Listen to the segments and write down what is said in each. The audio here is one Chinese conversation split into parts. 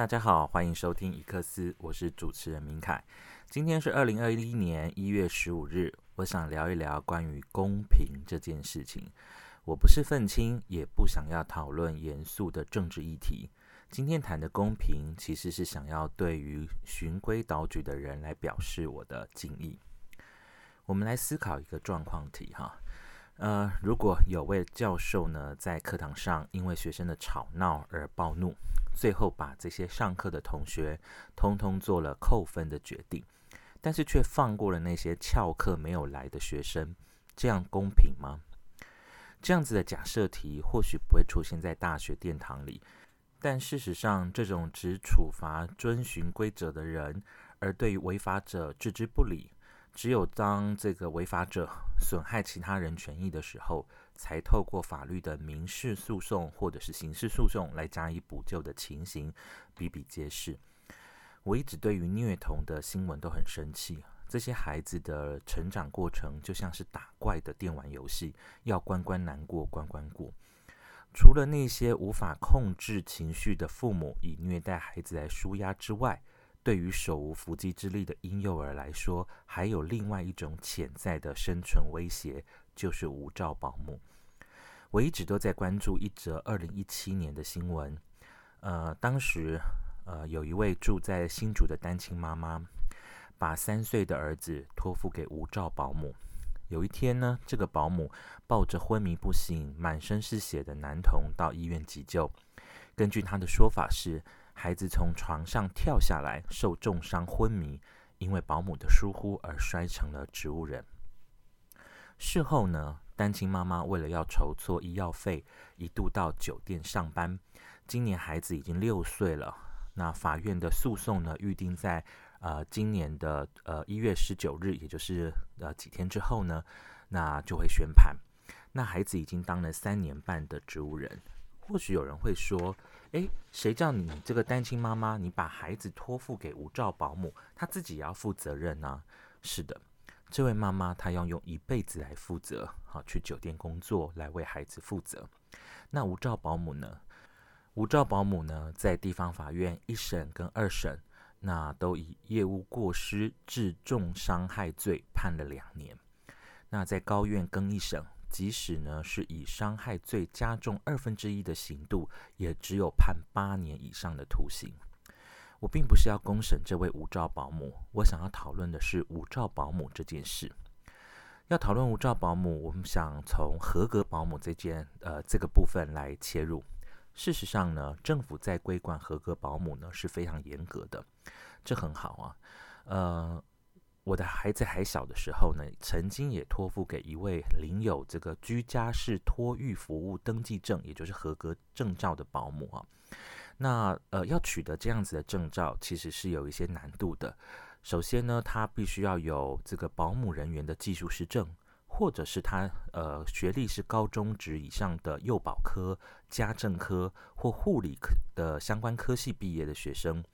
大家好，欢迎收听一克斯，我是主持人明凯。今天是二零二一年一月十五日，我想聊一聊关于公平这件事情。我不是愤青，也不想要讨论严肃的政治议题。今天谈的公平，其实是想要对于循规蹈矩的人来表示我的敬意。我们来思考一个状况题哈，呃，如果有位教授呢，在课堂上因为学生的吵闹而暴怒，最后把这些上课的同学通通做了扣分的决定，但是却放过了那些翘课没有来的学生，这样公平吗？这样子的假设题或许不会出现在大学殿堂里。但事实上，这种只处罚遵循规则的人，而对于违法者置之不理，只有当这个违法者损害其他人权益的时候，才透过法律的民事诉讼或者是刑事诉讼来加以补救的情形比比皆是。我一直对于虐童的新闻都很生气，这些孩子的成长过程就像是打怪的电玩游戏，要关关难过关关过。除了那些无法控制情绪的父母以虐待孩子来舒压之外，对于手无缚鸡之力的婴幼儿来说，还有另外一种潜在的生存威胁，就是无照保姆。我一直都在关注一则二零一七年的新闻，呃，当时呃有一位住在新竹的单亲妈妈，把三岁的儿子托付给无照保姆。有一天呢，这个保姆抱着昏迷不醒、满身是血的男童到医院急救。根据他的说法是，孩子从床上跳下来，受重伤昏迷，因为保姆的疏忽而摔成了植物人。事后呢，单亲妈妈为了要筹措医药费，一度到酒店上班。今年孩子已经六岁了，那法院的诉讼呢，预定在。呃，今年的呃一月十九日，也就是呃几天之后呢，那就会宣判。那孩子已经当了三年半的植物人。或许有人会说，诶，谁叫你这个单亲妈妈，你把孩子托付给无照保姆，她自己也要负责任呢？是的，这位妈妈她要用一辈子来负责，好去酒店工作来为孩子负责。那无照保姆呢？无照保姆呢，在地方法院一审跟二审。那都以业务过失致重伤害罪判了两年。那在高院更一审，即使呢是以伤害罪加重二分之一的刑度，也只有判八年以上的徒刑。我并不是要公审这位无照保姆，我想要讨论的是无照保姆这件事。要讨论无照保姆，我们想从合格保姆这件呃这个部分来切入。事实上呢，政府在规管合格保姆呢是非常严格的，这很好啊。呃，我的孩子还小的时候呢，曾经也托付给一位领有这个居家式托育服务登记证，也就是合格证照的保姆啊。那呃，要取得这样子的证照，其实是有一些难度的。首先呢，他必须要有这个保姆人员的技术师证。或者是他呃学历是高中职以上的幼保科、家政科或护理科的相关科系毕业的学生，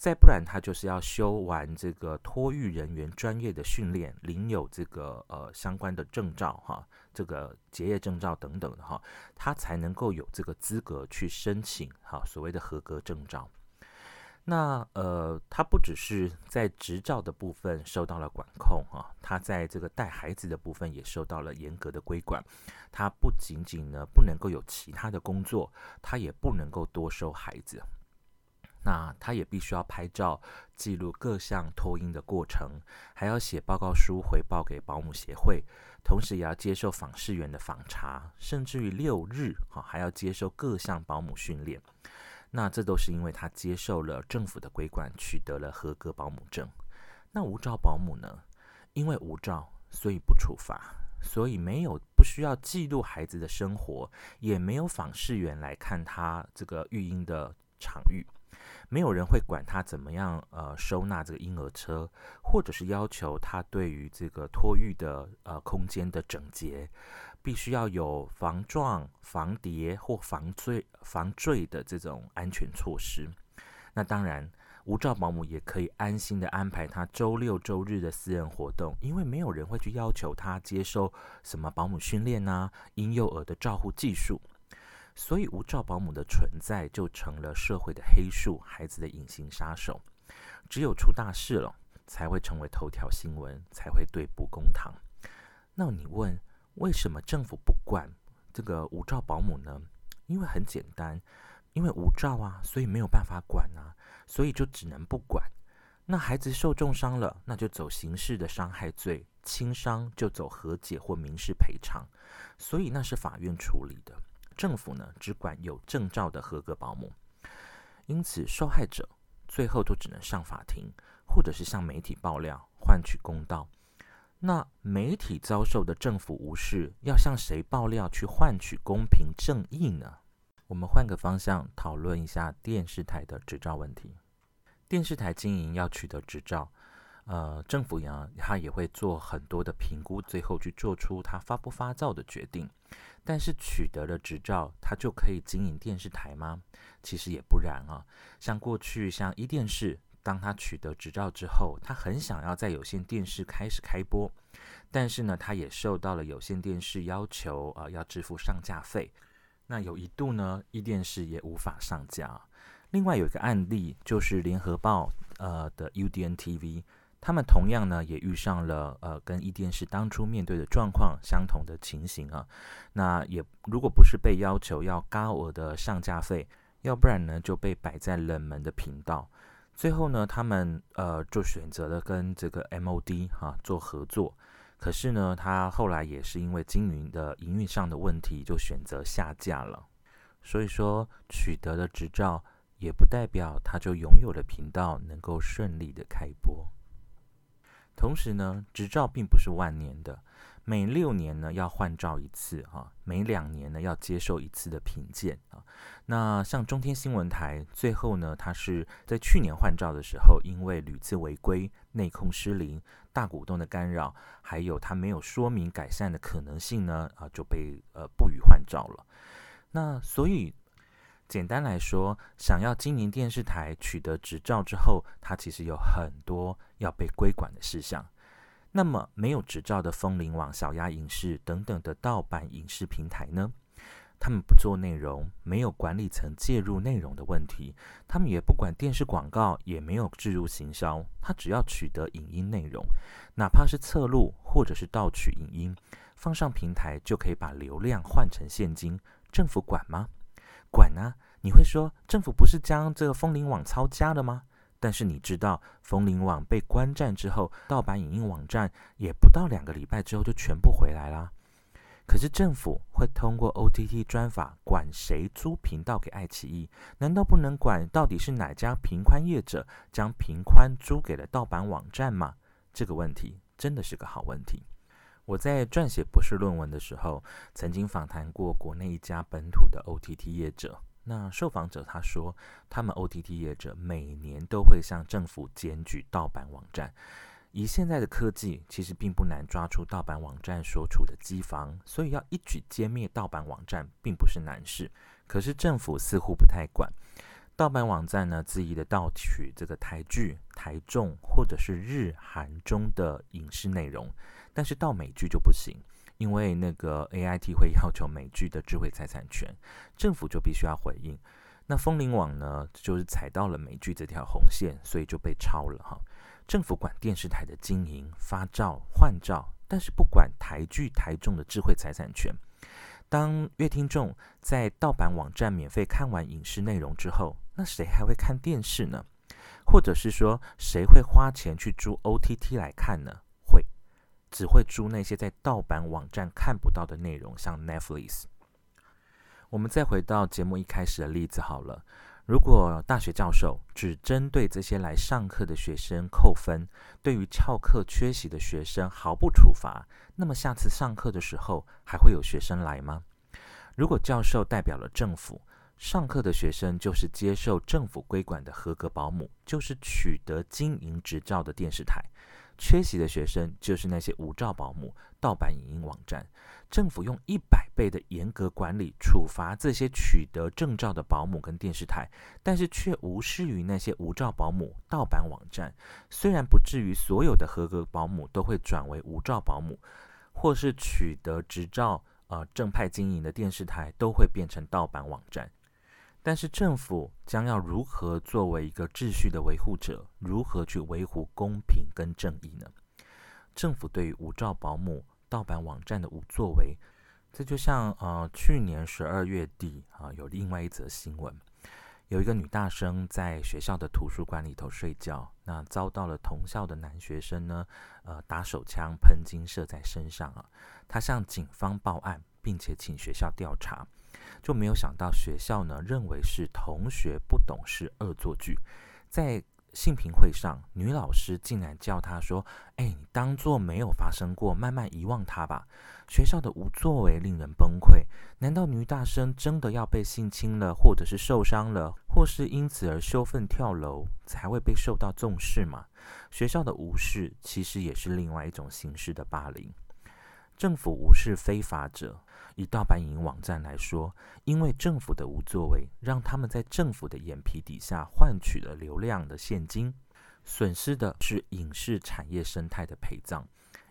再不然他就是要修完这个托育人员专业的训练，领有这个呃相关的证照哈，这个结业证照等等的哈，他才能够有这个资格去申请哈所谓的合格证照。那呃，他不只是在执照的部分受到了管控啊，他在这个带孩子的部分也受到了严格的规管。他不仅仅呢不能够有其他的工作，他也不能够多收孩子。那他也必须要拍照记录各项托婴的过程，还要写报告书回报给保姆协会，同时也要接受访视员的访查，甚至于六日哈还要接受各项保姆训练。那这都是因为他接受了政府的规管，取得了合格保姆证。那无照保姆呢？因为无照，所以不处罚，所以没有不需要记录孩子的生活，也没有访视员来看他这个育婴的场域，没有人会管他怎么样呃收纳这个婴儿车，或者是要求他对于这个托育的呃空间的整洁。必须要有防撞、防跌或防坠、防坠的这种安全措施。那当然，无照保姆也可以安心的安排他周六周日的私人活动，因为没有人会去要求他接受什么保姆训练呐、婴幼儿的照护技术。所以无照保姆的存在就成了社会的黑数，孩子的隐形杀手。只有出大事了，才会成为头条新闻，才会对簿公堂。那你问，为什么政府不管这个无照保姆呢？因为很简单，因为无照啊，所以没有办法管啊，所以就只能不管。那孩子受重伤了，那就走刑事的伤害罪；轻伤就走和解或民事赔偿。所以那是法院处理的，政府呢只管有证照的合格保姆。因此，受害者最后都只能上法庭，或者是向媒体爆料换取公道。那媒体遭受的政府无视，要向谁爆料去换取公平正义呢？我们换个方向讨论一下电视台的执照问题。电视台经营要取得执照，呃，政府呀，他也会做很多的评估，最后去做出他发不发照的决定。但是取得了执照，他就可以经营电视台吗？其实也不然啊。像过去像一电视，当他取得执照之后，他很想要在有线电视开始开播，但是呢，他也受到了有线电视要求啊，要支付上架费。那有一度呢，一电视也无法上架。另外有一个案例，就是联合报呃的 UDN TV，他们同样呢也遇上了呃跟一电视当初面对的状况相同的情形啊。那也如果不是被要求要高额的上架费，要不然呢就被摆在冷门的频道。最后呢，他们呃就选择了跟这个 MOD 哈做合作，可是呢，他后来也是因为经营的营运上的问题，就选择下架了。所以说取得了执照。也不代表他就拥有了频道能够顺利的开播。同时呢，执照并不是万年的，每六年呢要换照一次啊，每两年呢要接受一次的评鉴啊。那像中天新闻台，最后呢，它是在去年换照的时候，因为屡次违规、内控失灵、大股东的干扰，还有它没有说明改善的可能性呢，啊，就被呃不予换照了。那所以。简单来说，想要经营电视台取得执照之后，它其实有很多要被规管的事项。那么，没有执照的风铃网、小鸭影视等等的盗版影视平台呢？他们不做内容，没有管理层介入内容的问题，他们也不管电视广告，也没有置入行销，他只要取得影音内容，哪怕是侧录或者是盗取影音，放上平台就可以把流量换成现金，政府管吗？管啊！你会说政府不是将这个风铃网抄家了吗？但是你知道，风铃网被关站之后，盗版影音网站也不到两个礼拜之后就全部回来啦。可是政府会通过 OTT 专法管谁租频道给爱奇艺？难道不能管到底是哪家频宽业者将频宽租给了盗版网站吗？这个问题真的是个好问题。我在撰写博士论文的时候，曾经访谈过国内一家本土的 OTT 业者。那受访者他说，他们 OTT 业者每年都会向政府检举盗版网站。以现在的科技，其实并不难抓出盗版网站所处的机房，所以要一举歼灭盗版网站并不是难事。可是政府似乎不太管盗版网站呢，恣意的盗取这个台剧、台中或者是日韩中的影视内容。但是到美剧就不行，因为那个 A I T 会要求美剧的智慧财产权，政府就必须要回应。那风铃网呢，就是踩到了美剧这条红线，所以就被抄了哈。政府管电视台的经营、发照、换照，但是不管台剧台中的智慧财产权。当乐听众在盗版网站免费看完影视内容之后，那谁还会看电视呢？或者是说，谁会花钱去租 O T T 来看呢？只会租那些在盗版网站看不到的内容，像 Netflix。我们再回到节目一开始的例子好了。如果大学教授只针对这些来上课的学生扣分，对于翘课缺席的学生毫不处罚，那么下次上课的时候还会有学生来吗？如果教授代表了政府，上课的学生就是接受政府规管的合格保姆，就是取得经营执照的电视台。缺席的学生就是那些无照保姆、盗版影音网站。政府用一百倍的严格管理处罚这些取得证照的保姆跟电视台，但是却无视于那些无照保姆、盗版网站。虽然不至于所有的合格保姆都会转为无照保姆，或是取得执照呃正派经营的电视台都会变成盗版网站。但是政府将要如何作为一个秩序的维护者，如何去维护公平跟正义呢？政府对于无照保姆、盗版网站的无作为，这就像呃去年十二月底啊，有另外一则新闻，有一个女大生在学校的图书馆里头睡觉，那遭到了同校的男学生呢，呃打手枪喷金射在身上啊，她向警方报案，并且请学校调查。就没有想到学校呢认为是同学不懂事恶作剧，在性评会上，女老师竟然叫他说：“哎，你当做没有发生过，慢慢遗忘他吧。”学校的无作为令人崩溃。难道女大生真的要被性侵了，或者是受伤了，或是因此而羞愤跳楼，才会被受到重视吗？学校的无视其实也是另外一种形式的霸凌。政府无视非法者。以盗版影音网站来说，因为政府的无作为，让他们在政府的眼皮底下换取了流量的现金，损失的是影视产业生态的陪葬。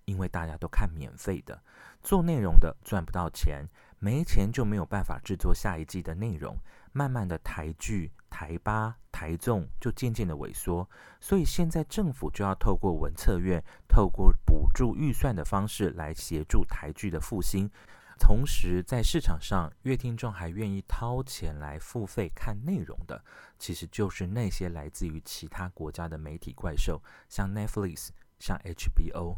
因为大家都看免费的，做内容的赚不到钱，没钱就没有办法制作下一季的内容。慢慢的，台剧、台八、台众就渐渐的萎缩。所以现在政府就要透过文策院，透过补助预算的方式来协助台剧的复兴。同时，在市场上，乐听众还愿意掏钱来付费看内容的，其实就是那些来自于其他国家的媒体怪兽，像 Netflix、像 HBO。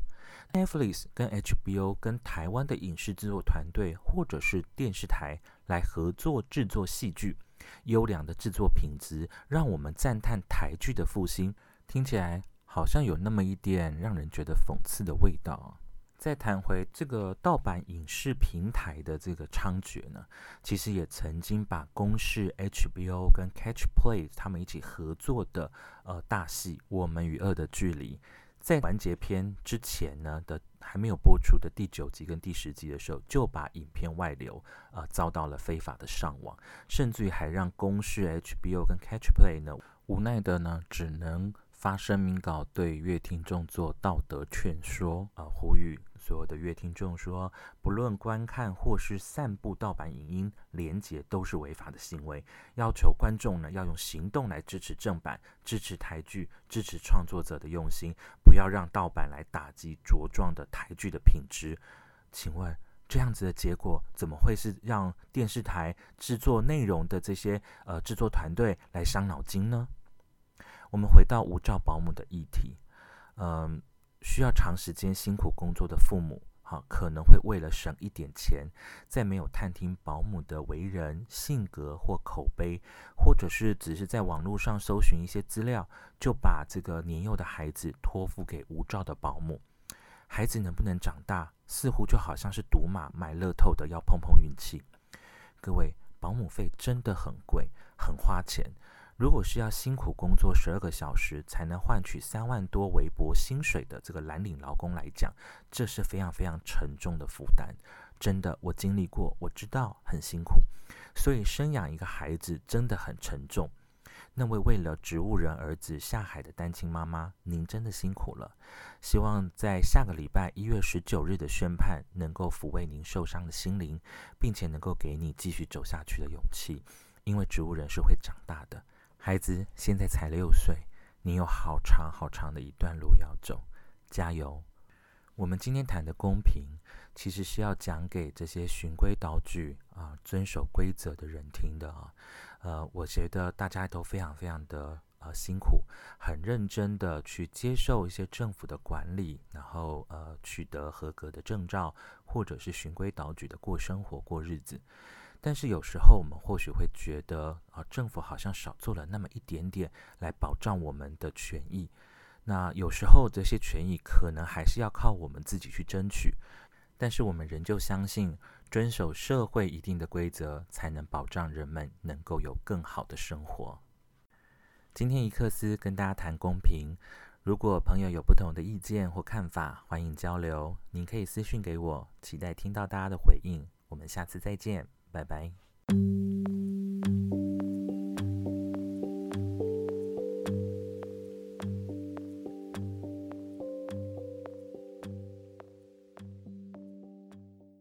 Netflix 跟 HBO 跟台湾的影视制作团队或者是电视台来合作制作戏剧，优良的制作品质，让我们赞叹台剧的复兴。听起来好像有那么一点让人觉得讽刺的味道。再谈回这个盗版影视平台的这个猖獗呢，其实也曾经把公视 HBO 跟 Catch Play 他们一起合作的呃大戏《我们与恶的距离》，在完结篇之前呢的还没有播出的第九集跟第十集的时候，就把影片外流，呃，遭到了非法的上网，甚至于还让公视 HBO 跟 Catch Play 呢无奈的呢只能发声明稿对乐听众做道德劝说，啊，呼吁。所有的乐听众说，不论观看或是散布盗版影音，连结都是违法的行为。要求观众呢，要用行动来支持正版，支持台剧，支持创作者的用心，不要让盗版来打击茁壮的台剧的品质。请问，这样子的结果，怎么会是让电视台制作内容的这些呃制作团队来伤脑筋呢？我们回到无照保姆的议题，嗯。需要长时间辛苦工作的父母，哈，可能会为了省一点钱，在没有探听保姆的为人、性格或口碑，或者是只是在网络上搜寻一些资料，就把这个年幼的孩子托付给无照的保姆。孩子能不能长大，似乎就好像是赌马买乐透的，要碰碰运气。各位，保姆费真的很贵，很花钱。如果是要辛苦工作十二个小时才能换取三万多微薄薪水的这个蓝领劳工来讲，这是非常非常沉重的负担。真的，我经历过，我知道很辛苦。所以生养一个孩子真的很沉重。那位为了植物人儿子下海的单亲妈妈，您真的辛苦了。希望在下个礼拜一月十九日的宣判能够抚慰您受伤的心灵，并且能够给你继续走下去的勇气。因为植物人是会长大的。孩子现在才六岁，你有好长好长的一段路要走，加油！我们今天谈的公平，其实是要讲给这些循规蹈矩啊、遵守规则的人听的啊。呃，我觉得大家都非常非常的呃辛苦，很认真的去接受一些政府的管理，然后呃取得合格的证照，或者是循规蹈矩的过生活、过日子。但是有时候我们或许会觉得啊，政府好像少做了那么一点点来保障我们的权益。那有时候这些权益可能还是要靠我们自己去争取。但是我们仍旧相信，遵守社会一定的规则，才能保障人们能够有更好的生活。今天伊克斯跟大家谈公平。如果朋友有不同的意见或看法，欢迎交流。您可以私讯给我，期待听到大家的回应。我们下次再见。拜拜。